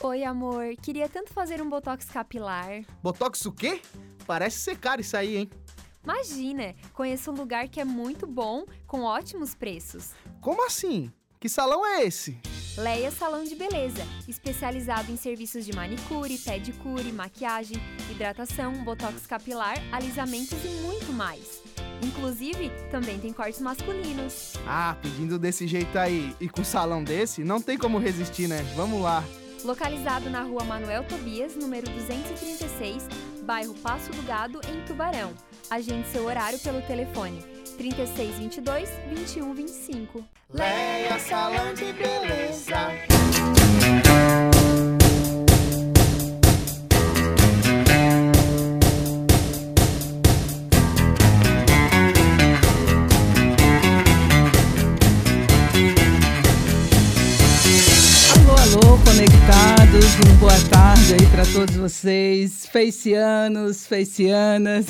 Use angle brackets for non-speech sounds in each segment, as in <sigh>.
Oi, amor. Queria tanto fazer um botox capilar. Botox o quê? Parece ser caro isso aí, hein? Imagina, conheço um lugar que é muito bom, com ótimos preços. Como assim? Que salão é esse? Leia Salão de Beleza, especializado em serviços de manicure, pedicure, maquiagem, hidratação, botox capilar, alisamentos e muito mais. Inclusive, também tem cortes masculinos. Ah, pedindo desse jeito aí e com salão desse, não tem como resistir, né? Vamos lá. Localizado na rua Manuel Tobias, número 236, bairro Passo do Gado, em Tubarão. Agende seu horário pelo telefone 3622 2125. Leia Salão de Beleza. Tarde aí para todos vocês, feicianos, feicianas.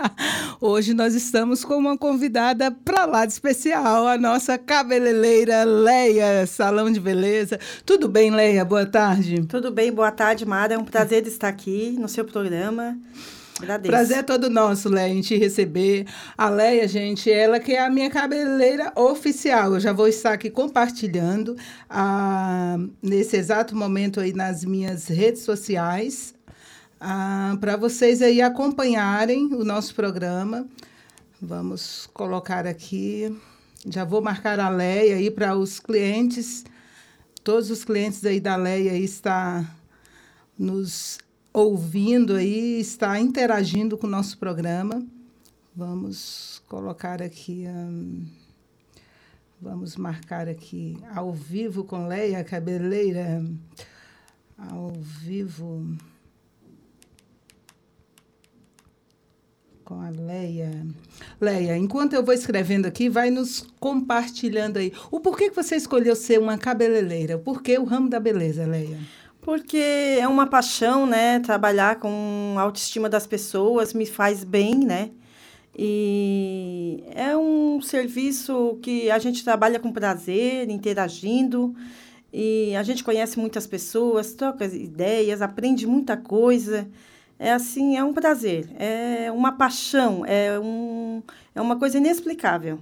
<laughs> Hoje nós estamos com uma convidada para lá de especial, a nossa cabeleireira Leia, Salão de Beleza. Tudo bem, Leia? Boa tarde. Tudo bem, boa tarde, Mara. É um prazer estar aqui no seu programa. Agradeço. Prazer é todo nosso, Leia, em te receber. A Leia, gente, ela que é a minha cabeleireira oficial. Eu já vou estar aqui compartilhando ah, nesse exato momento aí nas minhas redes sociais ah, para vocês aí acompanharem o nosso programa. Vamos colocar aqui. Já vou marcar a Leia aí para os clientes. Todos os clientes aí da Leia está nos ouvindo aí, está interagindo com o nosso programa. Vamos colocar aqui, hum, vamos marcar aqui ao vivo com Leia Cabeleira, ao vivo com a Leia. Leia, enquanto eu vou escrevendo aqui, vai nos compartilhando aí. O porquê que você escolheu ser uma cabeleireira? Por que o ramo da beleza, Leia? Porque é uma paixão, né? Trabalhar com a autoestima das pessoas me faz bem, né? E é um serviço que a gente trabalha com prazer, interagindo. E a gente conhece muitas pessoas, troca ideias, aprende muita coisa. É assim, é um prazer, é uma paixão, é, um, é uma coisa inexplicável.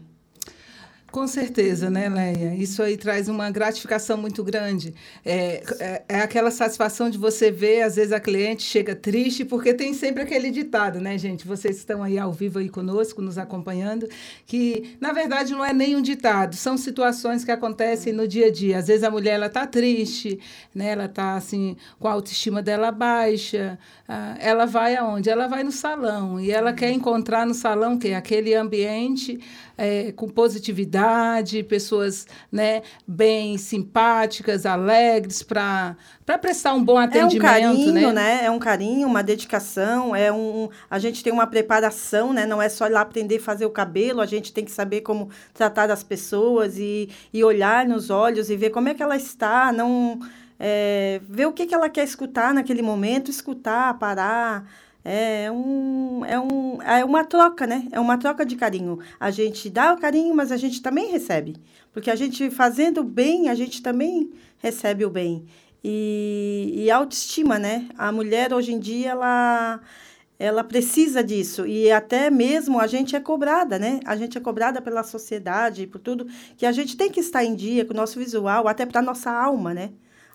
Com certeza, né, Leia? Isso aí traz uma gratificação muito grande. É, é, é, aquela satisfação de você ver, às vezes a cliente chega triste, porque tem sempre aquele ditado, né, gente? Vocês estão aí ao vivo aí conosco, nos acompanhando, que na verdade não é nem um ditado, são situações que acontecem no dia a dia. Às vezes a mulher ela tá triste, né? Ela tá assim com a autoestima dela baixa. Ah, ela vai aonde? Ela vai no salão e ela quer encontrar no salão que aquele ambiente é, com positividade, pessoas né, bem simpáticas, alegres, para prestar um bom atendimento. É um carinho, né? né? É um carinho, uma dedicação, é um, a gente tem uma preparação, né? Não é só ir lá aprender a fazer o cabelo, a gente tem que saber como tratar as pessoas e, e olhar nos olhos e ver como é que ela está, não... É, ver o que, que ela quer escutar naquele momento, escutar, parar, é, um, é, um, é uma troca, né? É uma troca de carinho. A gente dá o carinho, mas a gente também recebe. Porque a gente fazendo o bem, a gente também recebe o bem. E, e autoestima, né? A mulher hoje em dia, ela, ela precisa disso. E até mesmo a gente é cobrada, né? A gente é cobrada pela sociedade, por tudo, que a gente tem que estar em dia com o nosso visual, até para a nossa alma, né?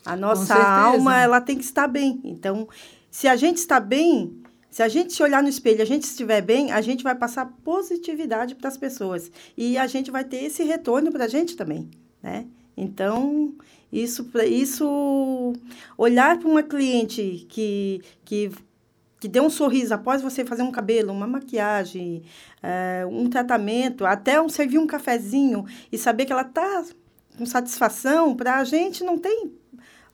A nossa alma, ela tem que estar bem. Então, se a gente está bem, se a gente se olhar no espelho a gente estiver bem, a gente vai passar positividade para as pessoas. E a gente vai ter esse retorno para a gente também, né? Então, isso, isso olhar para uma cliente que, que, que deu um sorriso após você fazer um cabelo, uma maquiagem, é, um tratamento, até um, servir um cafezinho e saber que ela está com satisfação, para a gente não tem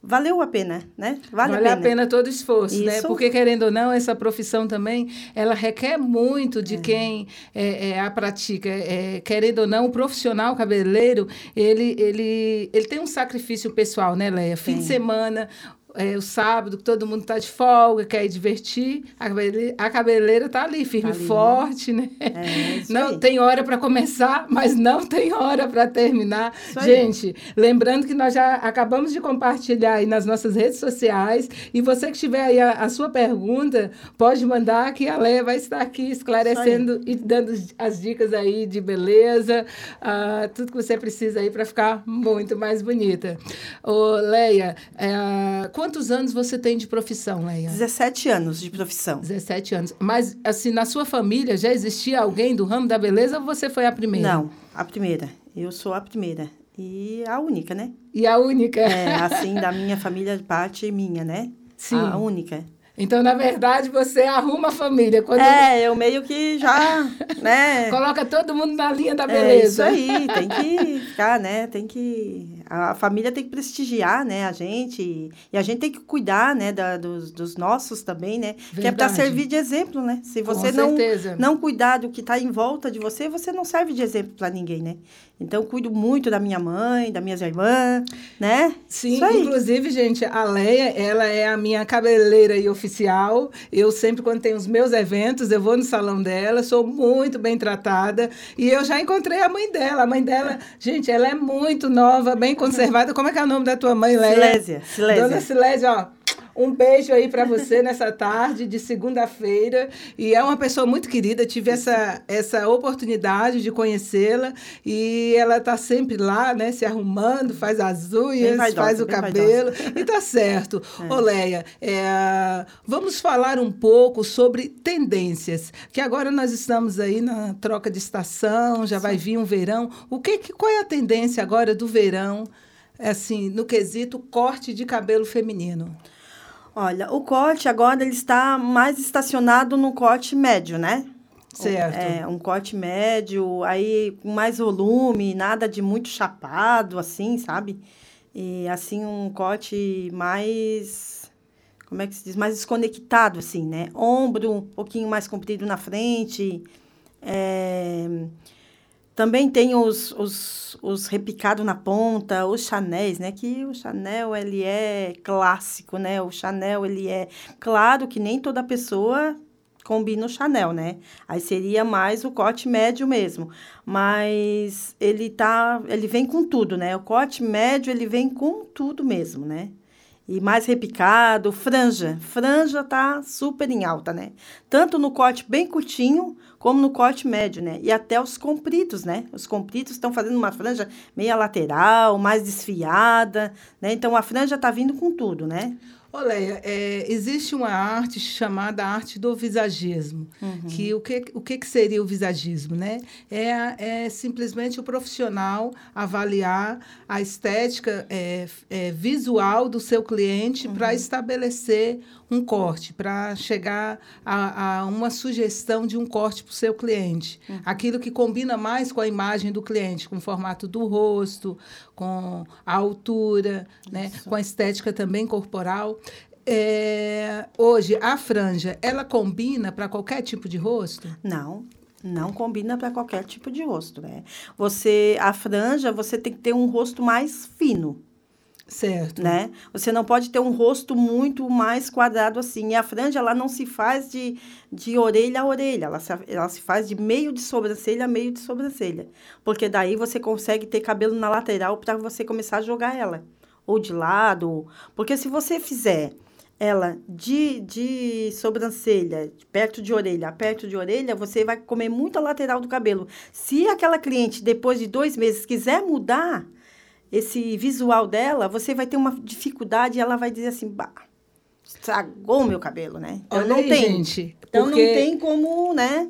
valeu a pena, né? Vale, vale a, pena. a, pena. todo o esforço, né? Isso. né? Porque, querendo ou não, essa profissão também, ela requer muito de é. quem é, é, a pratica. É, querendo ou não, o profissional cabeleireiro, ele, ele, ele tem um sacrifício pessoal, né, Leia? Fim de semana, é, o sábado, que todo mundo está de folga, quer ir divertir, a cabeleira, a cabeleira está ali, firme Tá ali, forte, né? É, <laughs> Não aí. tem hora para começar, mas não tem hora para terminar. Isso aí. Gente, lembrando que nós já acabamos de compartilhar aí nas nossas redes sociais. E você que tiver aí a, a sua pergunta, pode mandar que a Leia vai estar aqui esclarecendo e dando as dicas aí de beleza, ah, tudo que você precisa aí para ficar muito mais bonita. Ô, Leia, é, quantos anos você tem de profissão, Leia? 17 anos de profissão. 17 anos. Mas, assim, na sua família já existia alguém do ramo da beleza ou você foi a primeira? Não, a primeira. Eu sou a primeira. E a única, né? E a única? É, assim, da minha família, parte minha, né? Sim. A única. Então, na verdade, você arruma a família. Quando É, eu meio que já, né? <laughs> coloca todo mundo na linha da É beleza. isso aí, tem que ficar, né? Tem que. A família tem que prestigiar, né? A gente. E a gente tem que cuidar, né? Da, dos, dos nossos também, né? Que é para Verdade. servir de exemplo, né? Se Com você não, certeza. não cuidar do que está em volta de você, você não serve de exemplo para ninguém, né? Então, eu cuido muito da minha mãe, das minhas irmãs, né? Sim, inclusive, gente, a Leia, ela é a minha cabeleireira e oficial. Eu sempre, quando tem os meus eventos, eu vou no salão dela, sou muito bem tratada. E eu já encontrei a mãe dela. A mãe dela, gente, ela é muito nova, bem conservada. Como é que é o nome da tua mãe, Leia? Silésia, Silésia. Dona Silésia, ó. Um beijo aí para você nessa tarde de segunda-feira. E é uma pessoa muito querida, tive essa, essa oportunidade de conhecê-la. E ela tá sempre lá, né, se arrumando, faz as unhas, vaidosa, faz o cabelo. E tá certo. <laughs> Ô, Leia, é, vamos falar um pouco sobre tendências. Que agora nós estamos aí na troca de estação, já vai vir um verão. O que, que- qual é a tendência agora do verão? Assim, no quesito corte de cabelo feminino. Olha, o corte agora ele está mais estacionado no corte médio, né? Certo. É, um corte médio, aí com mais volume, nada de muito chapado, assim, sabe? E assim, um corte mais. Como é que se diz? Mais desconectado, assim, né? Ombro um pouquinho mais comprido na frente. É, Também tem os, os, os repicados na ponta, os chanéis, né? Que o Chanel, ele é clássico, né? O Chanel, ele é... Claro que nem toda pessoa combina o Chanel, né? Aí seria mais o corte médio mesmo. Mas ele tá... Ele vem com tudo, né? O corte médio, ele vem com tudo mesmo, né? E mais repicado, franja. Franja tá super em alta, né? Tanto no corte bem curtinho, como no corte médio, né? E até os compridos, né? Os compridos estão fazendo uma franja meia lateral, mais desfiada, né? Então, a franja tá vindo com tudo, né? Leia, é, existe uma arte chamada arte do visagismo. Que o que, o que que seria o visagismo, né? É, é simplesmente o profissional avaliar a estética é, é, visual do seu cliente para estabelecer um corte, para chegar a, a uma sugestão de um corte para o seu cliente. Aquilo que combina mais com a imagem do cliente, com o formato do rosto, com a altura, né? com a estética também corporal. É, hoje, a franja, ela combina para qualquer tipo de rosto? Não, não combina para qualquer tipo de rosto, né? Você, a franja, você tem que ter um rosto mais fino, Certo. né? Você não pode ter um rosto muito mais quadrado assim. E a franja, ela não se faz de, de orelha a orelha, ela se, ela se faz de meio de sobrancelha a meio de sobrancelha. Porque daí você consegue ter cabelo na lateral para você começar a jogar ela. Ou de lado. Porque se você fizer ela de, de sobrancelha, perto de orelha, perto de orelha, você vai comer muito a lateral do cabelo. Se aquela cliente, depois de dois meses, quiser mudar esse visual dela, você vai ter uma dificuldade e ela vai dizer assim, bah, estragou o meu cabelo, né? Então Olha não aí, tem. gente. Então porque- não tem como, né?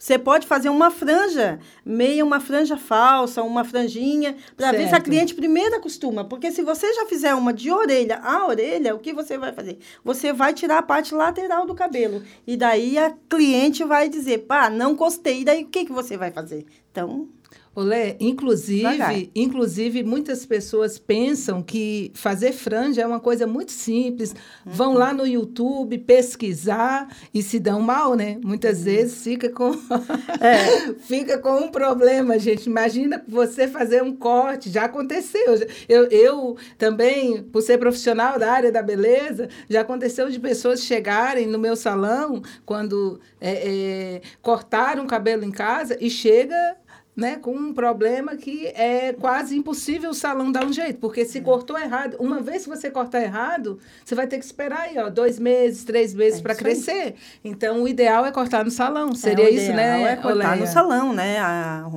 Você pode fazer uma franja, meia uma franja falsa, uma franjinha, para ver se a cliente primeiro acostuma. Porque se você já fizer uma de orelha a orelha, o que você vai fazer? Você vai tirar a parte lateral do cabelo. E daí a cliente vai dizer, pá, não gostei. E daí o que, que você vai fazer? Então, Olé, inclusive, inclusive, muitas pessoas pensam que fazer franja é uma coisa muito simples. Uhum. Vão lá no YouTube pesquisar e se dão mal, né? Muitas uhum. vezes fica com <laughs> é. <laughs> fica com um problema, gente. Imagina você fazer um corte, já aconteceu. Eu, eu também, por ser profissional da área da beleza, já aconteceu de pessoas chegarem no meu salão quando é, é, cortaram o cabelo em casa e chega né, com um problema que é quase impossível o salão dar um jeito, porque se é. cortou errado, uma vez que você cortar errado, você vai ter que esperar aí, ó, dois meses, três meses é para crescer. Aí. Então, o ideal é cortar no salão. Seria é, isso, né? É cortar Oleia? no salão, né? A,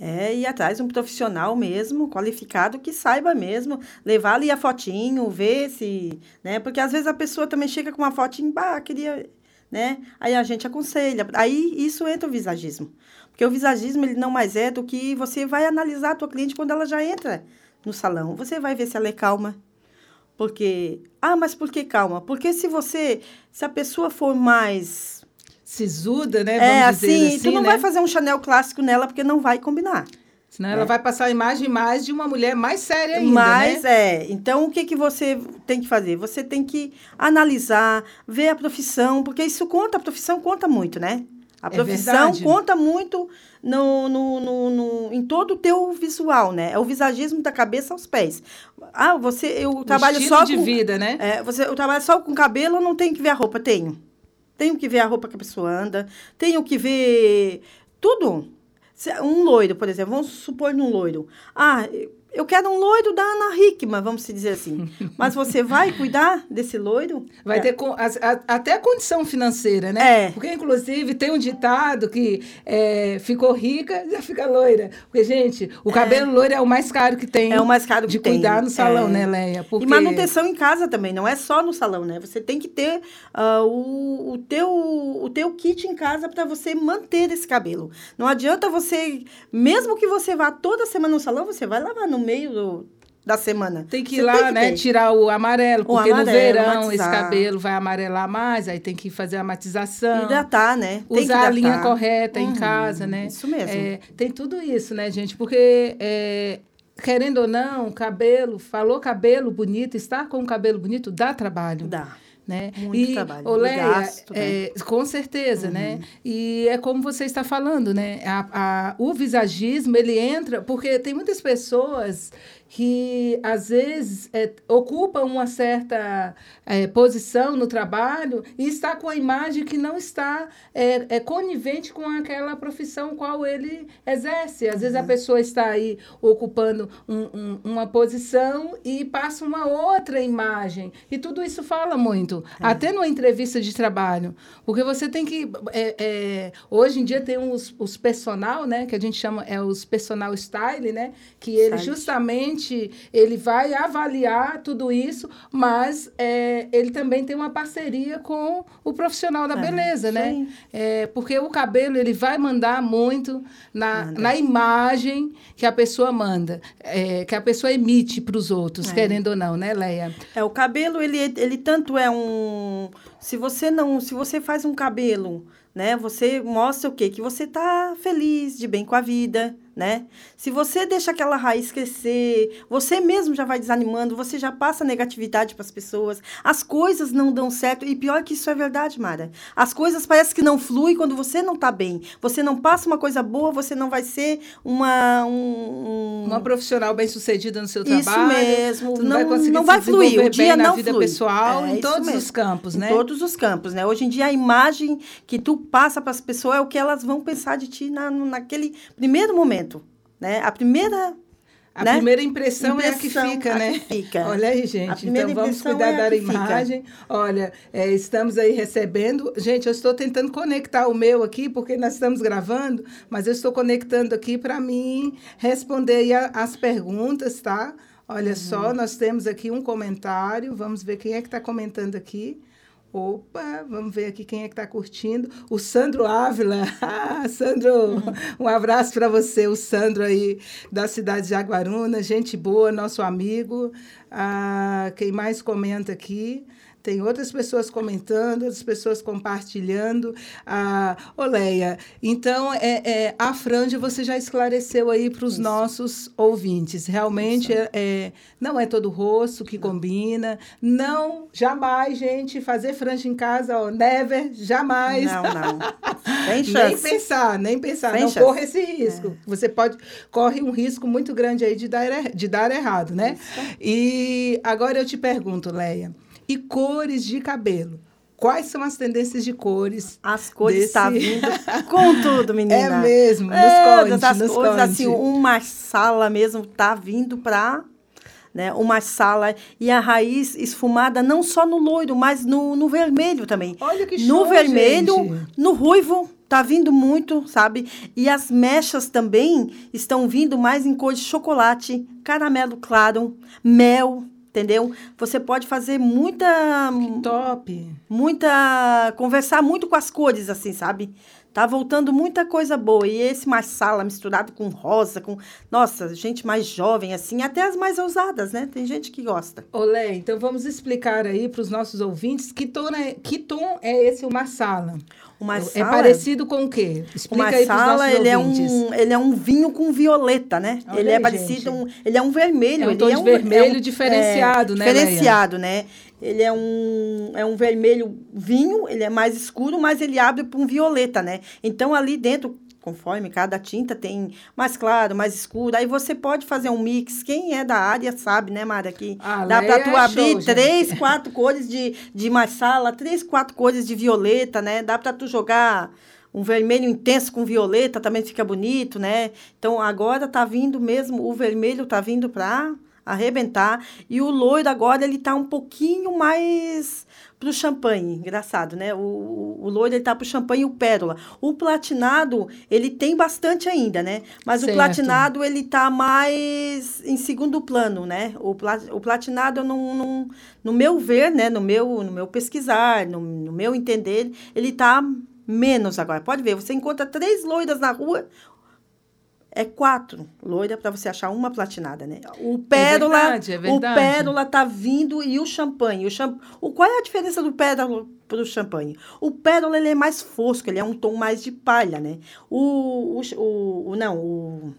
é ir atrás de um profissional mesmo, qualificado, que saiba mesmo, levar ali a fotinho, ver se, né? Porque às vezes a pessoa também chega com uma fotinho, bah, queria, né? Aí a gente aconselha. Aí isso entra o visagismo. Porque o visagismo ele não mais é do que você vai analisar a tua cliente quando ela já entra no salão. Você vai ver se ela é calma. Porque, ah, mas por que calma? Porque se você, se a pessoa for mais sisuda, né? Vamos é, assim, assim, tu não né? vai fazer um Chanel clássico nela porque não vai combinar. Senão é. ela vai passar a imagem mais de uma mulher mais séria ainda, Mas né? é. Então, o que, que você tem que fazer? Você tem que analisar, ver a profissão, porque isso conta, a profissão conta muito, né? A é profissão é conta muito no, no, no, no, em todo o teu visual, né? É o visagismo da cabeça aos pés. Ah, você, eu o trabalho só de com... vida, né? É, você, eu trabalho só com cabelo, não tenho que ver a roupa. Tenho. Tenho que ver a roupa que a pessoa anda. Tenho que ver tudo. Um loiro, por exemplo. Vamos supor num loiro. Ah, eu quero um loiro da Ana Hickman, vamos dizer assim. <laughs> Mas você vai cuidar desse loiro? Vai é. ter com, a, a, até a condição financeira, né? É. Porque, inclusive, tem um ditado que é, ficou rica, já fica loira. Porque, gente, o é. cabelo loiro é o mais caro que tem. É o mais caro que de tem. De cuidar no salão, é. né, Leia? Porque... E manutenção em casa também, não é só no salão, né? Você tem que ter uh, o, o, teu, o teu kit em casa para você manter esse cabelo. Não adianta você, mesmo que você vá toda semana no salão, você vai lavar no meio do, da semana. Tem que ir lá, que né, ter. tirar o amarelo, porque amarelo, no verão matizar. esse cabelo vai amarelar mais, aí tem que fazer a matização. Hidratar, né? Tem usar a linha correta uhum, em casa, né? Isso mesmo. É, tem tudo isso, né, gente? Porque, é, querendo ou não, cabelo, falou cabelo bonito, estar com o cabelo bonito dá trabalho. Dá. Né? Muito e, trabalho. Oleia, gasto, né? é, com certeza, né? uhum. né? E é como você está falando, né? A, a, o visagismo, ele entra... Porque tem muitas pessoas que às vezes é, ocupa uma certa é, posição no trabalho e está com a imagem que não está é, é conivente com aquela profissão qual ele exerce. Às vezes a uhum. pessoa está aí ocupando um, um, uma posição e passa uma outra imagem. E tudo isso fala muito, é. até numa entrevista de trabalho. Porque você tem que. É, é, hoje em dia tem os, os personal, né? Que a gente chama é os personal style, né? Que ele justamente ele vai avaliar tudo isso, mas é, ele também tem uma parceria com o profissional da é, beleza, né? É, porque o cabelo ele vai mandar muito na, na imagem que a pessoa manda, é, que a pessoa emite para os outros, é. querendo ou não, né, Leia? É, o cabelo, ele, ele tanto é um... Se você não... Se você faz um cabelo né? Você mostra o quê? Que você está feliz, de bem com a vida, né? Se você deixa aquela raiz crescer, você mesmo já vai desanimando, você já passa negatividade para as pessoas, as coisas não dão certo, e pior que isso é verdade, Mara. As coisas parecem que não fluem quando você não está bem. Você não passa uma coisa boa, você não vai ser uma... Um, uma profissional bem-sucedida no seu trabalho. Isso mesmo. não, não vai conseguir não vai fluir. O dia na vida flui. pessoal, é, em todos mesmo. os campos, né? Em todos os campos, né? Hoje em dia, a imagem que tu passa para as pessoas é o que elas vão pensar de ti na, naquele primeiro momento, né? A primeira a né? primeira impressão, impressão, é a que fica, né? Que fica. <laughs> Olha aí, gente. Então vamos cuidar é da imagem. Fica. Olha, é, estamos aí recebendo. Gente, eu estou tentando conectar o meu aqui, porque nós estamos gravando, mas eu estou conectando aqui para mim responder a, as perguntas, tá? Olha uhum. só, nós temos aqui um comentário. Vamos ver quem é que está comentando aqui. Opa, vamos ver aqui quem é que está curtindo. O Sandro Ávila. <laughs> Ah, Sandro, um abraço para você, o Sandro aí da cidade de Jaguaruna, gente boa, nosso amigo. Ah, quem mais comenta aqui? Tem outras pessoas comentando, outras pessoas compartilhando. Ah, Oleia, então, é, é, a franja você já esclareceu aí para os nossos ouvintes. Realmente, é, é, não é todo rosto que não. combina. Não, jamais, gente, fazer franja em casa, ó, never, jamais. Não, não. <laughs> nem pensar, nem pensar. Sem não chance. corra esse risco. É. Você pode, corre um risco muito grande aí de dar, de dar errado, né? Isso. E agora eu te pergunto, Leia, e cores de cabelo? Quais são as tendências de cores? As cores estão desse... tá <laughs> vindo com tudo, menina. É mesmo, nos é, conte, as nos cores, conte. assim, uma sala mesmo tá vindo para né, uma sala e a raiz esfumada não só no loiro, mas no, no vermelho também. Olha que show, No vermelho, gente. no ruivo, tá vindo muito, sabe? E as mechas também estão vindo mais em cor de chocolate, caramelo claro, mel, entendeu? Você pode fazer muita que top. Muita conversar muito com as cores assim, sabe? Tá voltando muita coisa boa. E esse mais sala misturado com rosa, com. Nossa, gente mais jovem, assim, até as mais ousadas, né? Tem gente que gosta. Olé, então vamos explicar aí para os nossos ouvintes que tom, é, que tom é esse uma sala. Uma é sala, parecido com o quê? Explica uma aí sala, ele ouvintes. é um ele é um vinho com violeta, né? Olha ele aí, é parecido um, ele é um vermelho, é um ele tom é de um vermelho é um, diferenciado, é, né? Diferenciado, Leia? né? Ele é um é um vermelho vinho, ele é mais escuro, mas ele abre para um violeta, né? Então ali dentro conforme cada tinta tem mais claro, mais escuro. Aí você pode fazer um mix. Quem é da área sabe, né, Mara? Que ah, dá para tu é abrir show, três, gente. <laughs> quatro cores de, de marsala, três, quatro cores de violeta, né? Dá para tu jogar um vermelho intenso com violeta também fica bonito, né? Então agora tá vindo mesmo, o vermelho tá vindo para arrebentar e o loiro agora ele tá um pouquinho mais para o champanhe, engraçado, né? O, o loiro ele tá para o champanhe e o pérola. O platinado ele tem bastante ainda, né? Mas certo. o platinado ele tá mais em segundo plano, né? O, plat, o platinado não, não, no meu ver, né? No meu, no meu pesquisar, no, no meu entender, ele tá menos agora. Pode ver, você encontra três loiras na rua, é quatro loira para você achar uma platinada, né? O pérola, é verdade, é verdade. o pérola tá vindo e o champanhe, o, champ... o qual é a diferença do pérola para o champanhe? O pérola ele é mais fosco, ele é um tom mais de palha, né? O, o, o, o não, o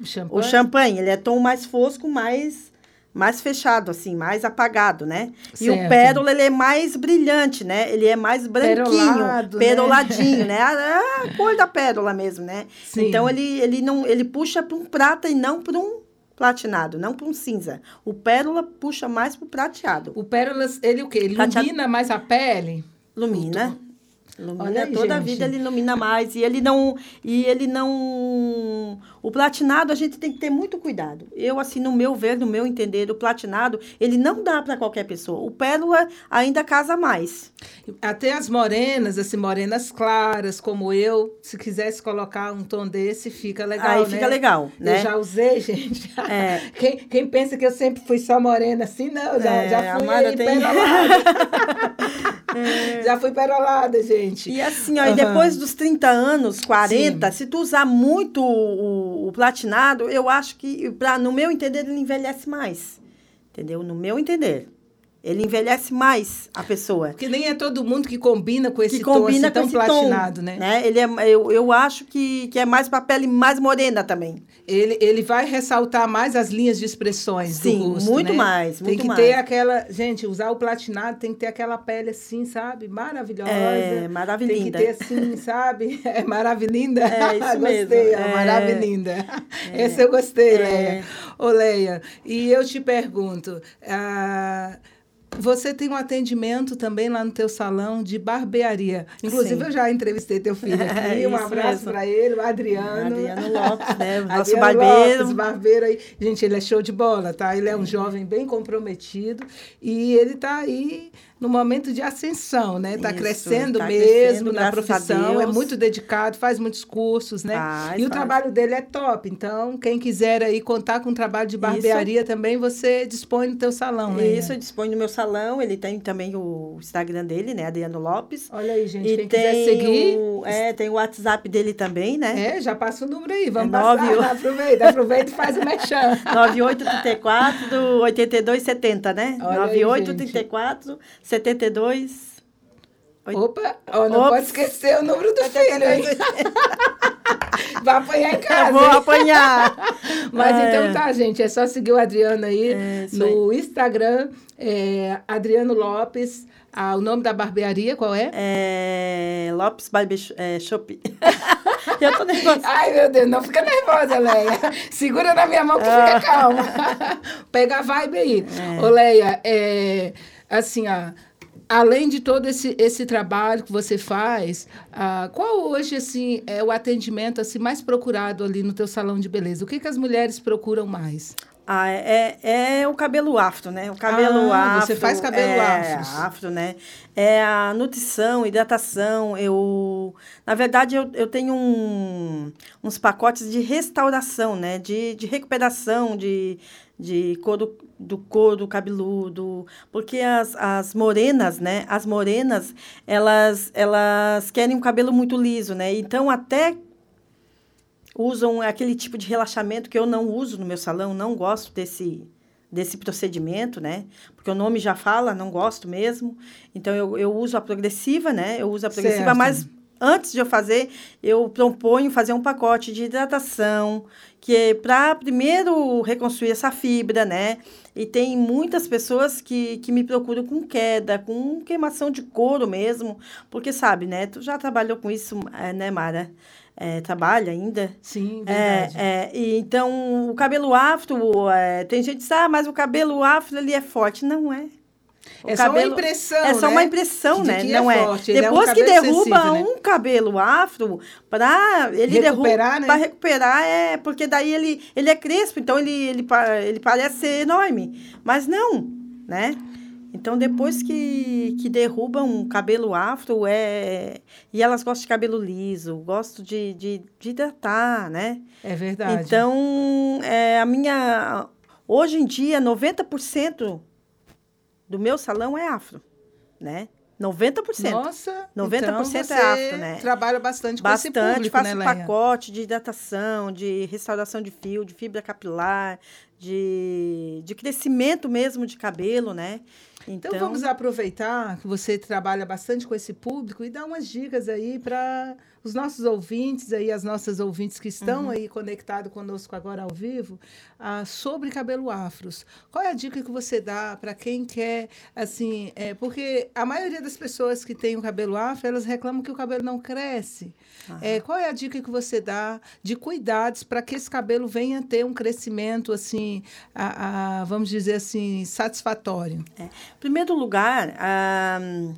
o champanhe. o champanhe, ele é tom mais fosco, mais mais fechado, assim, mais apagado, né? Certo. E o pérola, ele é mais brilhante, né? Ele é mais branquinho, Perolado, peroladinho, <laughs> né? né? A, a, cor da pérola mesmo, né? Sim. Então, ele, ele, não, ele puxa para um prata e não para um platinado, não para um cinza. O pérola puxa mais para o prateado. O pérola, ele o quê? Ele Prateado. ilumina mais a pele? Ilumina. Ilumina aí, toda a gente. vida, ele ilumina mais. E ele não. E ele não. O platinado a gente tem que ter muito cuidado. Eu, assim, no meu ver, no meu entender, o platinado, ele não dá para qualquer pessoa. O pérola ainda casa mais. Até as morenas, assim, morenas claras, como eu, se quisesse colocar um tom desse, fica legal, Aí né? fica legal, né? Eu já usei, <laughs> gente. É. Quem, quem pensa que eu sempre fui só morena assim, não, já, É, já fui aí tem- perolada. <laughs> Já fui perolada, gente. E assim, ó, Aham. depois dos 30 anos, 40, Sim. se tu usar muito o, o platinado, eu acho que, pra, no meu entender, ele envelhece mais. Entendeu? No meu entender. Ele envelhece mais a pessoa. Porque nem é todo mundo que combina com esse que tom combina assim, com tão platinado, tom, né? Ele é, eu, eu acho que, que é mais para pele mais morena também. Ele, ele vai ressaltar mais as linhas de expressões Sim, do rosto, muito né? mais, Tem muito que mais. ter aquela... Gente, usar o platinado tem que ter aquela pele assim, sabe? Maravilhosa. É, Tem que ter assim, sabe? <laughs> É maravilhinda. É, isso <laughs> gostei, mesmo. é, É. maravilhinda. Esse eu gostei, É. Leia. Ô, Leia, e eu te pergunto... ah, você tem um atendimento também lá no teu salão de barbearia. Inclusive, Sim. eu já entrevistei teu filho <laughs> aqui. um Isso abraço para ele, o Adriano. Adriano Lopes, né? <laughs> Nosso Adriano barbeiro. Lopes, barbeiro aí. Gente, ele é show de bola, tá? Ele é um jovem bem comprometido e ele tá aí no momento de ascensão, né? Tá Isso, crescendo tá mesmo crescendo, na profissão, é muito dedicado, faz muitos cursos, né? Faz, e o faz. trabalho dele é top. Então, quem quiser aí contar com o trabalho de barbearia também, você dispõe no teu salão, né? Isso, eu disponho no meu salão. Ele tem também o Instagram dele, né? Adriano Lopes. Olha aí, gente, e quem tem quiser seguir, O, é, tem o WhatsApp dele também, né? é, já passa o número aí, vamos É passar, nove- aproveita, aproveita e faz o mechan. 9834 do 8270, né? Olha aí, 9834 72. Opa, oh, não Ops. pode esquecer o número do filho, hein? <laughs> Vai apanhar em casa. Eu vou apanhar. <laughs> Mas é. então tá, gente. É só seguir o Adriano aí é, no aí. Instagram, é, Adriano Lopes. Ah, o nome da barbearia qual é? É Lopes Barber é, Shop. <laughs> Eu tô nervosa. Ai, meu Deus, não fica nervosa, Leia. Segura na minha mão que fica ah. calma. Pega a vibe aí. É. Ô, Leia, é, assim, ó além de todo esse, esse trabalho que você faz, ah, qual hoje assim é o atendimento assim mais procurado ali no teu salão de beleza? O que, que as mulheres procuram mais? Ah, é, é o cabelo afro, né? O cabelo ah, afro. Você faz cabelo é, afro. afro, né? É a nutrição, hidratação. Eu, na verdade, eu, eu tenho um, uns pacotes de restauração, né? De, de recuperação, de, de couro do couro cabeludo, porque as, as morenas, né? As morenas, elas elas querem um cabelo muito liso, né? Então até usam aquele tipo de relaxamento que eu não uso no meu salão, não gosto desse desse procedimento, né? Porque o nome já fala, não gosto mesmo. Então eu, eu uso a progressiva, né? Eu uso a progressiva, certo. mas antes de eu fazer, eu proponho fazer um pacote de hidratação, que é para primeiro reconstruir essa fibra, né? E tem muitas pessoas que, que me procuram com queda, com queimação de couro mesmo, porque sabe, né? Tu já trabalhou com isso, eh, né, Mara? é, trabalha ainda. Sim, verdade. É, é, e então, o cabelo afro, é, tem gente que diz, ah, mas o cabelo afro ali é forte. Não é. O é cabelo, só uma impressão, É só né? uma impressão, né? Não é. Forte. Depois é um que derruba né? um cabelo afro, para ele recuperar, derruba, né? Para recuperar é porque daí ele ele é crespo, então ele ele, ele parece ser enorme, mas não, né? Então, depois que, que derrubam um cabelo afro, é... e elas gostam de cabelo liso, gostam de, de, de hidratar, né? É verdade. Então, é, a minha... Hoje em dia, 90% do meu salão é afro, né? 90%. Nossa, 90% então você é afro, né? Trabalha bastante, bastante com esse público, faço né, pacote de hidratação, de restauração de fio, de fibra capilar, de, de crescimento mesmo de cabelo, né? Então, então, vamos aproveitar que você trabalha bastante com esse público e dar umas dicas aí para os nossos ouvintes aí, as nossas ouvintes que estão uhum. aí conectados conosco agora ao vivo, ah, sobre cabelo afros. Qual é a dica que você dá para quem quer, assim, é, porque a maioria das pessoas que têm o cabelo afro, elas reclamam que o cabelo não cresce. Uhum. É, qual é a dica que você dá de cuidados para que esse cabelo venha ter um crescimento, assim, a, a vamos dizer assim, satisfatório? É. Em primeiro lugar, um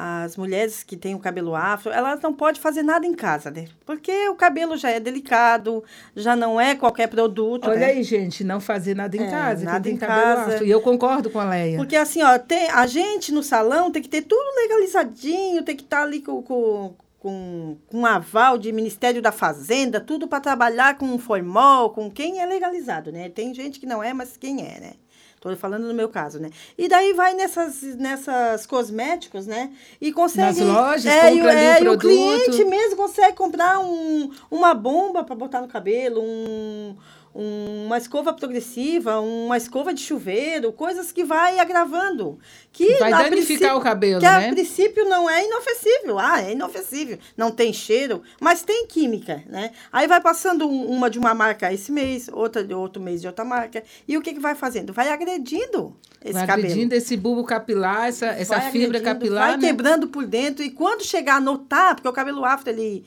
as mulheres que têm o cabelo afro, elas não podem fazer nada em casa, né? Porque o cabelo já é delicado, já não é qualquer produto. Olha né? aí, gente, não fazer nada em é, casa, nada tem em casa. Afro. E eu concordo com a Leia. Porque assim, ó, tem, a gente no salão tem que ter tudo legalizadinho, tem que estar tá ali com, com com, com aval de Ministério da Fazenda, tudo para trabalhar com formol, com quem é legalizado, né? Tem gente que não é, mas quem é, né? Estou falando no meu caso, né? E daí vai nessas, nessas cosméticos, né? E consegue. Nas lojas, é, compra é, ali um produto. o cliente mesmo consegue comprar um, uma bomba para botar no cabelo, um uma escova progressiva, uma escova de chuveiro, coisas que vai agravando. Que vai danificar o cabelo, que né? a princípio não é inofensível. Ah, é inofensível. Não tem cheiro, mas tem química, né? Aí vai passando uma de uma marca esse mês, outra de outro mês de outra marca. E o que, que vai fazendo? Vai agredindo esse vai cabelo. agredindo esse bulbo capilar, essa, essa fibra capilar. Vai né? quebrando por dentro. E quando chegar a notar, porque o cabelo afro, ele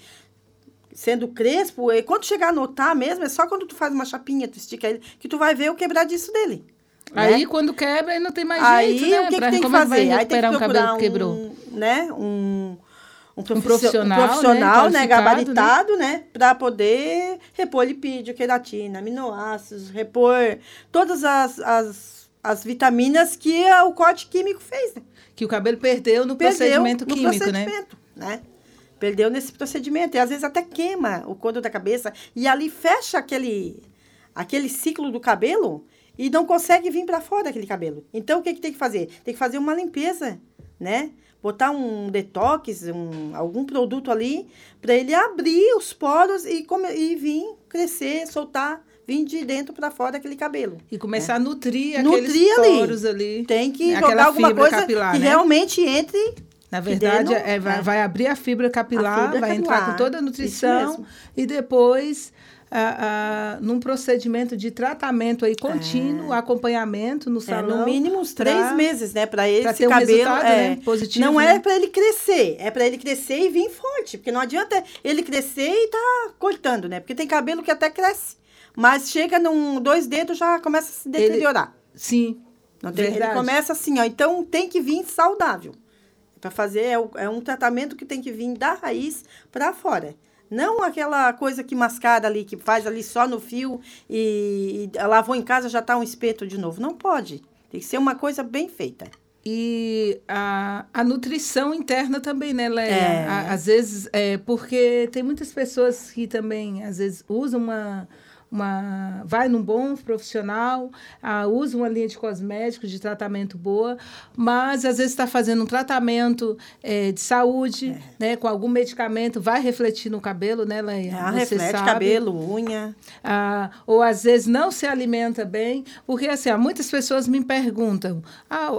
sendo crespo, e quando chegar a notar mesmo, é só quando tu faz uma chapinha, tu estica ele, que tu vai ver o quebradiço dele. Aí, né? quando quebra, aí não tem mais aí, jeito, né? o que, que tem que fazer? Aí tem que procurar um, quebrou? Né? Um, um, um profissional, um profissional né? né? Gabaritado, né? né? Para poder repor lipídio, queratina, aminoácidos, repor todas as, as, as vitaminas que o corte químico fez. Né? Que o cabelo perdeu no perdeu procedimento no químico, né? procedimento, né? né? Perdeu nesse procedimento. E às vezes até queima o couro da cabeça. E ali fecha aquele, aquele ciclo do cabelo e não consegue vir para fora aquele cabelo. Então, o que, que tem que fazer? Tem que fazer uma limpeza, né? botar um detox, um, algum produto ali, para ele abrir os poros e, come, e vir crescer, soltar, vir de dentro para fora aquele cabelo. E começar né? a nutrir, nutrir aqueles poros ali. Tem que jogar alguma coisa capilar, que né? realmente entre na verdade, é, vai, é. vai, abrir a fibra capilar, a fibra vai capilar, entrar com toda a nutrição e depois ah, ah, num procedimento de tratamento aí contínuo, é. acompanhamento no salão. É, no mínimo uns três pra, meses, né? Para esse ter cabelo. Um é, né? positivo. Não é né? para ele crescer, é para ele crescer e vir forte. Porque não adianta ele crescer e tá cortando, né? Porque tem cabelo que até cresce. Mas chega num dois dedos já começa a se deteriorar. Ele, sim. Não tem, ele começa assim, ó. Então tem que vir saudável. Para fazer, é, é um tratamento que tem que vir da raiz para fora. Não aquela coisa que mascara ali, que faz ali só no fio e, e lavou em casa já está um espeto de novo. Não pode. Tem que ser uma coisa bem feita. E a, a nutrição interna também, né, Leia? É. às vezes, é, porque tem muitas pessoas que também, às vezes, usam uma uma vai num bom profissional, ah, usa uma linha de cosméticos de tratamento boa, mas às vezes está fazendo um tratamento é, de saúde, é. né, com algum medicamento, vai refletir no cabelo, né, Leia? Ah, reflete sabe. cabelo, unha. Ah, ou às vezes não se alimenta bem, porque assim, há muitas pessoas me perguntam, ah,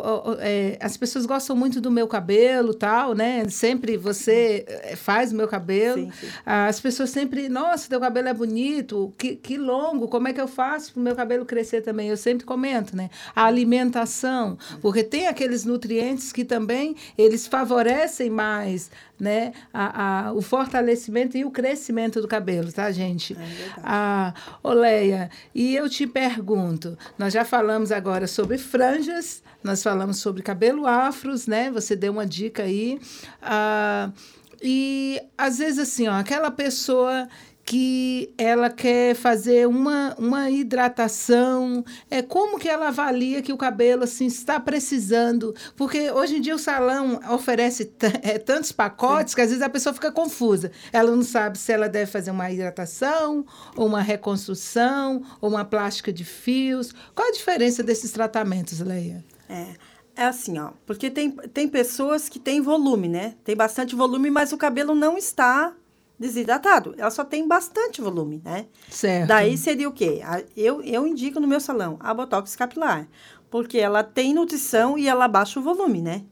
é, as pessoas gostam muito do meu cabelo, tal, né? Sempre você eh, faz o meu cabelo. Sim, sim. Ah, as pessoas sempre, nossa, teu cabelo é bonito, que, que longo, como é que eu faço para o meu cabelo crescer também? Eu sempre comento, né? A alimentação, porque tem aqueles nutrientes que também eles favorecem mais, né? A, a, o fortalecimento e o crescimento do cabelo, tá, gente? É a Oleia, e eu te pergunto, nós já falamos agora sobre franjas, nós falamos sobre cabelo afros, né? Você deu uma dica aí. Ah, e às vezes assim, ó, aquela pessoa que ela quer fazer uma, uma hidratação. É como que ela avalia que o cabelo assim está precisando? Porque hoje em dia o salão oferece <laughs> é, tantos pacotes Sim. que às vezes a pessoa fica confusa. Ela não sabe se ela deve fazer uma hidratação, ou uma reconstrução, ou uma plástica de fios. Qual a diferença desses tratamentos, Leia? É. É assim, ó, porque tem, tem pessoas que têm volume, né? Tem bastante volume, mas o cabelo não está desidratado. Ela só tem bastante volume, né? Certo. Daí seria o quê? Eu, eu indico no meu salão a Botox capilar, porque ela tem nutrição e ela baixa o volume, né?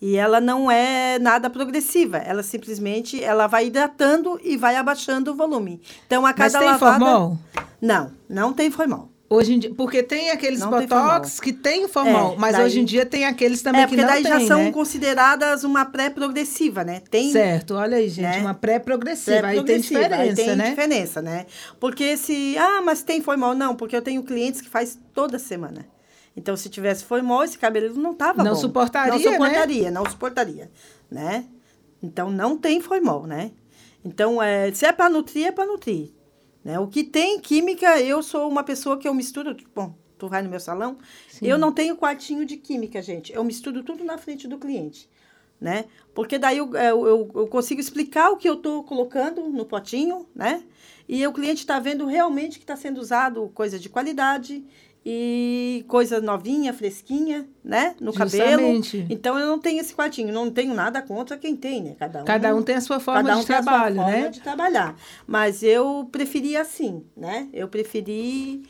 E ela não é nada progressiva, ela simplesmente ela vai hidratando e vai abaixando o volume. Então a cada Mas tem lavada formol? Não, não tem formol. Hoje em dia, porque tem aqueles não botox tem que tem formol, é, mas daí, hoje em dia tem aqueles também é, que não tem, porque daí já são né? consideradas uma pré-progressiva, né? Tem, certo, olha aí, gente, né? uma pré-progressiva, pré aí tem diferença, aí tem né? diferença, né? Porque se, ah, mas tem formol, não, porque eu tenho clientes que faz toda semana. Então, se tivesse formol, esse cabelo não tava não bom. Suportaria, não suportaria, né? não suportaria, né? Então, não tem formol, né? Então, é, se é para nutrir, é para nutrir. Né? O que tem química, eu sou uma pessoa que eu misturo. Bom, tu vai no meu salão, Sim. eu não tenho quartinho de química, gente. Eu misturo tudo na frente do cliente. Né? Porque daí eu, eu, eu consigo explicar o que eu estou colocando no potinho, né? E o cliente está vendo realmente que está sendo usado coisa de qualidade e coisa novinha, fresquinha, né? No Justamente. cabelo. Então eu não tenho esse quartinho, não tenho nada contra quem tem, né? Cada um, cada um tem a sua forma cada um de tem trabalho, a sua né? Forma de trabalhar. Mas eu preferi assim, né? Eu preferi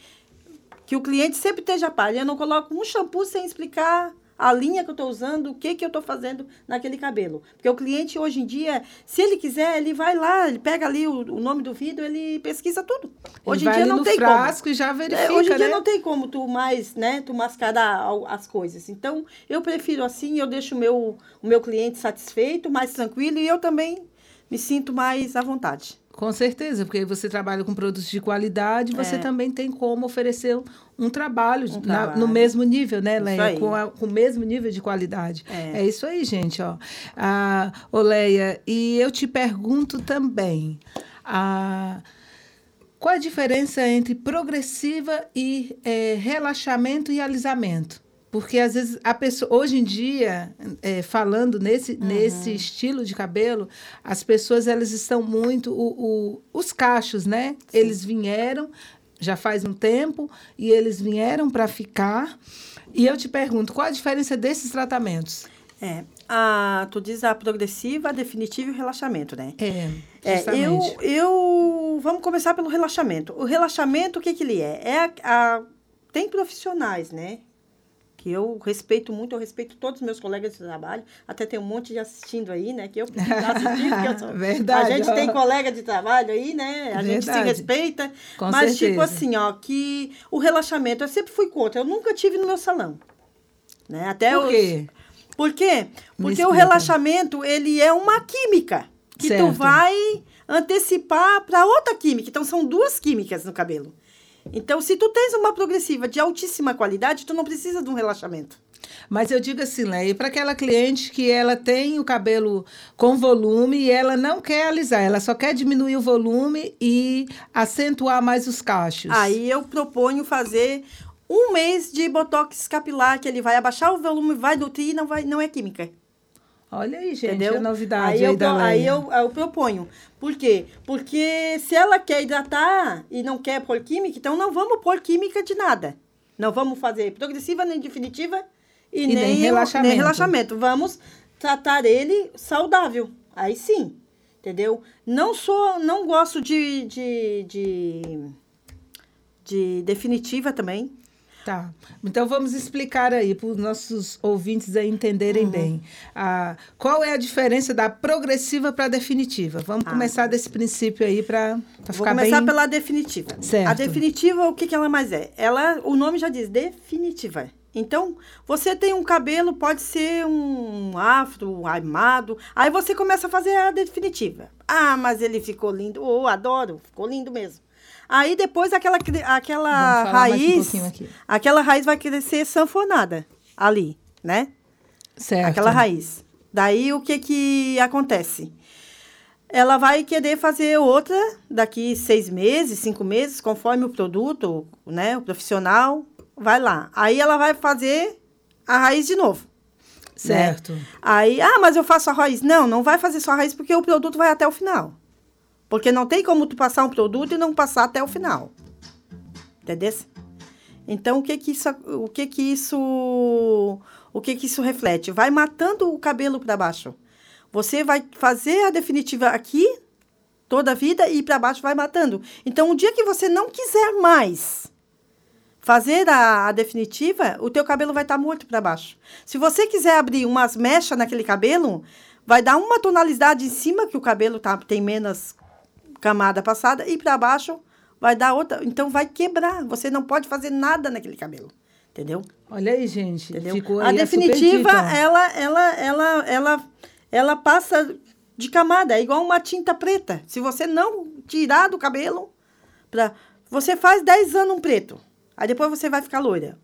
que o cliente sempre esteja par. Eu não coloco um shampoo sem explicar a linha que eu estou usando, o que, que eu estou fazendo naquele cabelo. Porque o cliente, hoje em dia, se ele quiser, ele vai lá, ele pega ali o, o nome do vidro, ele pesquisa tudo. Hoje ele em dia não tem frasco como. e já verifica, é, Hoje em dia né? não tem como tu mais, né, tu mascarar as coisas. Então, eu prefiro assim, eu deixo o meu, o meu cliente satisfeito, mais tranquilo, e eu também me sinto mais à vontade. Com certeza, porque você trabalha com produtos de qualidade, você é. também tem como oferecer um trabalho, um na, trabalho. no mesmo nível, né, Leia? Com, a, com o mesmo nível de qualidade. É, é isso aí, gente. Ó. Ah, ô, Leia, e eu te pergunto também. Ah, qual a diferença entre progressiva e é, relaxamento e alisamento? Porque às vezes a pessoa, hoje em dia, é, falando nesse, uhum. nesse estilo de cabelo, as pessoas elas estão muito. O, o os cachos, né? Sim. Eles vieram já faz um tempo e eles vieram para ficar. E eu te pergunto, qual a diferença desses tratamentos? É. A, tu diz a progressiva, a definitiva e o relaxamento, né? É, É, eu, justamente. eu. Vamos começar pelo relaxamento. O relaxamento, o que, que ele é? é a, a- tem profissionais, né? Que eu respeito muito, eu respeito todos os meus colegas de trabalho. Até tem um monte de assistindo aí, né? Que eu preciso assistir, porque eu sou- <laughs> Verdade, A gente ó. tem colega de trabalho aí, né? A gente se Verdade. respeita. Com mas, tipo certeza. assim, ó, que o relaxamento, eu sempre fui contra. Eu nunca tive no meu salão. Né? Até Por os- quê? por quê? Porque o relaxamento, ele é uma química que Certo. tu vai antecipar para outra química. Então, são duas químicas no cabelo. Então, se tu tens uma progressiva de altíssima qualidade, tu não precisa de um relaxamento. Mas eu digo assim, Leia, para aquela cliente que ela tem o cabelo com volume e ela não quer alisar, ela só quer diminuir o volume e acentuar mais os cachos. Aí eu proponho fazer um mês de botox capilar, que ele vai abaixar o volume, vai nutrir e não, vai, não é química. Olha aí, gente, Entendeu? a novidade aí, aí, eu, da aí eu, eu proponho. Por quê? Porque se ela quer hidratar e não quer pôr química, então não vamos pôr química de nada. Não vamos fazer progressiva nem definitiva e, E nem nem, relaxamento. nem relaxamento. Vamos tratar ele saudável. Aí sim. Entendeu? Não sou, não gosto de, de, de, de definitiva também. Tá. Então vamos explicar aí para os nossos ouvintes aí Uhum. entenderem bem. Ah, qual é a diferença da progressiva para a definitiva? Vamos Ah. começar desse princípio aí para Vou ficar começar bem. pela definitiva. Certo. A definitiva, o que, que ela mais é? Ela, o nome já diz definitiva. Então, você tem um cabelo, pode ser um afro, um armado. Aí você começa a fazer a definitiva. Ah, mas ele ficou lindo. Oh, adoro, ficou lindo mesmo. Aí depois aquela, aquela um raiz, aqui. aquela raiz vai crescer sanfonada ali, né? Certo. Aquela raiz. Daí o que que acontece? Ela vai querer fazer outra daqui seis meses, cinco meses, conforme o produto, né? O profissional vai lá. Aí ela vai fazer a raiz de novo. Certo. Aí, ah, mas eu faço a raiz. Não, não vai fazer só a raiz porque o produto vai até o final. Porque não tem como tu passar um produto e não passar até o final. Entendeu? Então, o que que isso, o que que isso, o que que isso reflete? Vai matando o cabelo para baixo. Você vai fazer a definitiva aqui toda a vida e para baixo vai matando. Então, o dia que você não quiser mais fazer a, a definitiva, o teu cabelo vai estar morto para baixo. Se você quiser abrir umas mechas naquele cabelo, vai dar uma tonalidade em cima que o cabelo tá, tem menos camada passada e para baixo vai dar outra. Então vai quebrar. Você não pode fazer nada naquele cabelo. Entendeu? Olha aí, gente. Entendeu? Ficou a aí definitiva, dica. ela, ela, ela, ela, ela passa de camada, é igual uma tinta preta. Se você não tirar do cabelo, pra, você faz 10 anos um preto. Aí depois você vai ficar loira.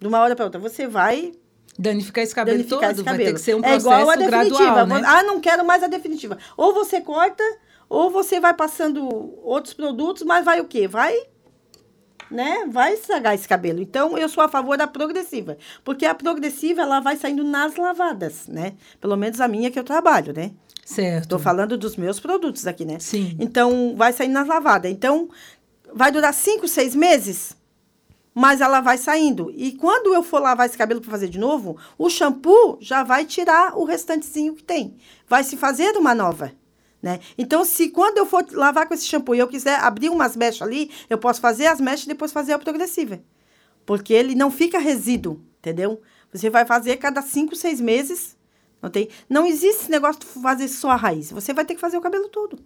De uma hora para outra. Você vai Danificar esse cabelo danificar todo esse vai cabelo. ter que ser um é processo igual a definitiva. gradual, né? Ah, não quero mais a definitiva. Ou você corta, ou você vai passando outros produtos, mas vai o quê? Vai, né? Vai estragar esse cabelo. Então, eu sou a favor da progressiva. Porque a progressiva, ela vai saindo nas lavadas, né? Pelo menos a minha que eu trabalho, né? Certo. Estou falando dos meus produtos aqui, né? Sim. Então, vai saindo nas lavadas. Então, vai durar cinco, seis meses, mas ela vai saindo. E quando eu for lavar esse cabelo para fazer de novo, o shampoo já vai tirar o restantezinho que tem. Vai se fazer uma nova. Né? Então, se quando eu for lavar com esse shampoo e eu quiser abrir umas mechas ali, eu posso fazer as mechas e depois fazer a progressiva. Porque ele não fica resíduo, entendeu? Você vai fazer cada cinco, seis meses. Não, tem, não existe esse negócio de fazer só a raiz. Você vai ter que fazer o cabelo todo.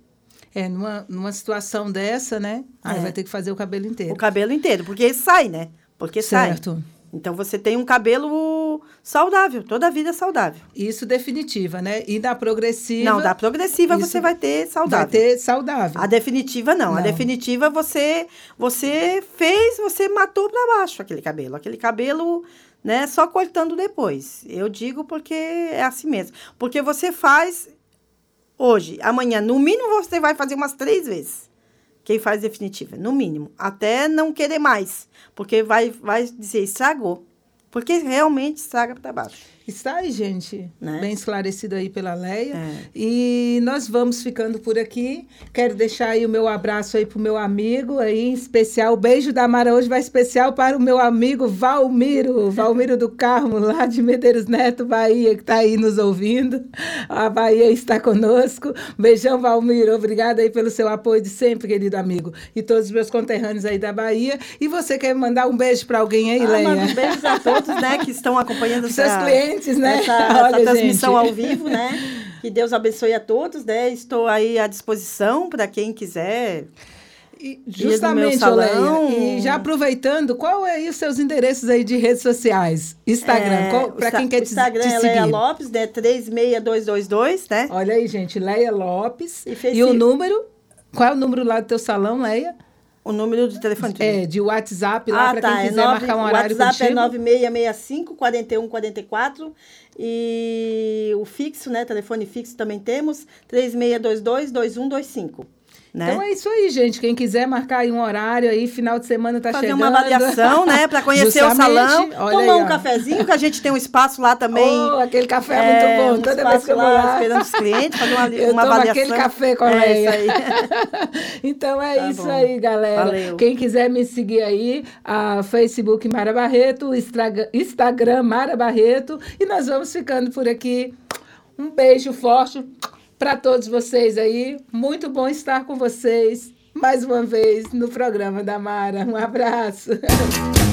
É, numa, numa situação dessa, né? Aí É. vai ter que fazer o cabelo inteiro. O cabelo inteiro, porque sai, né? Porque sai. certo. Então você tem um cabelo saudável, toda a vida saudável. Isso definitiva, né? E da progressiva. Não, da progressiva você vai ter saudável. Vai ter saudável. A definitiva não. A Não. definitiva você você fez, você matou para baixo aquele cabelo. Aquele cabelo, né, só cortando depois. Eu digo porque é assim mesmo. Porque você faz hoje, amanhã, no mínimo você vai fazer umas três vezes. Quem faz definitiva, no mínimo, até não querer mais, porque vai vai dizer estragou. Porque realmente estraga para baixo. Está aí, gente, Né? bem esclarecido aí pela Leia. É. E nós vamos ficando por aqui. Quero deixar aí o meu abraço aí pro meu amigo aí, em especial. O beijo da Mara hoje vai especial para o meu amigo Valmiro, Valmiro do Carmo, lá de Medeiros Neto, Bahia, que está aí nos ouvindo. A Bahia está conosco. Beijão, Valmiro. Obrigada aí pelo seu apoio de sempre, querido amigo. E todos os meus conterrâneos aí da Bahia. E você quer mandar um beijo para alguém aí, Ah, Leia? mando beijos a todos, né, que estão acompanhando <laughs> Seus essa, clientes, né? essa, <laughs> essa Olha, transmissão gente. ao vivo, né? Que Deus abençoe a todos, né? Estou aí à disposição para quem quiser. E justamente. Oleia, e já aproveitando, qual é aí os seus endereços aí de redes sociais? Instagram, para quem quer te, Instagram te é seguir. Leia Lopes, né? 36222, né? Olha aí, gente, Leia Lopes. E E, o número? Qual é o número lá do teu salão, Leia? O número de telefone. É, de WhatsApp lá, para quem é quiser nove- marcar um horário O WhatsApp contigo. é 9665 4144 e o fixo, né? Telefone fixo também temos, 3622 2125. Né? Então é isso aí, gente. Quem quiser marcar aí um horário aí, final de semana tá fazer chegando. uma avaliação, né, para conhecer o salão, tomar aí, um cafezinho, que a gente tem um espaço lá também. Oh, aquele café é, É, muito um bom. Toda vez que eu vou lá lá. esperando os clientes, fazer uma, <laughs> Eu uma tomo avaliação. aquele café com a é, isso aí. <laughs> então é Tá isso bom. aí, galera. Valeu. Quem quiser me seguir aí, a Facebook Mara Barreto, Instagram Mara Barreto. E nós vamos ficando por aqui. Um beijo forte para todos vocês aí. Muito bom estar com vocês mais uma vez no programa da Mara. Um abraço. <laughs>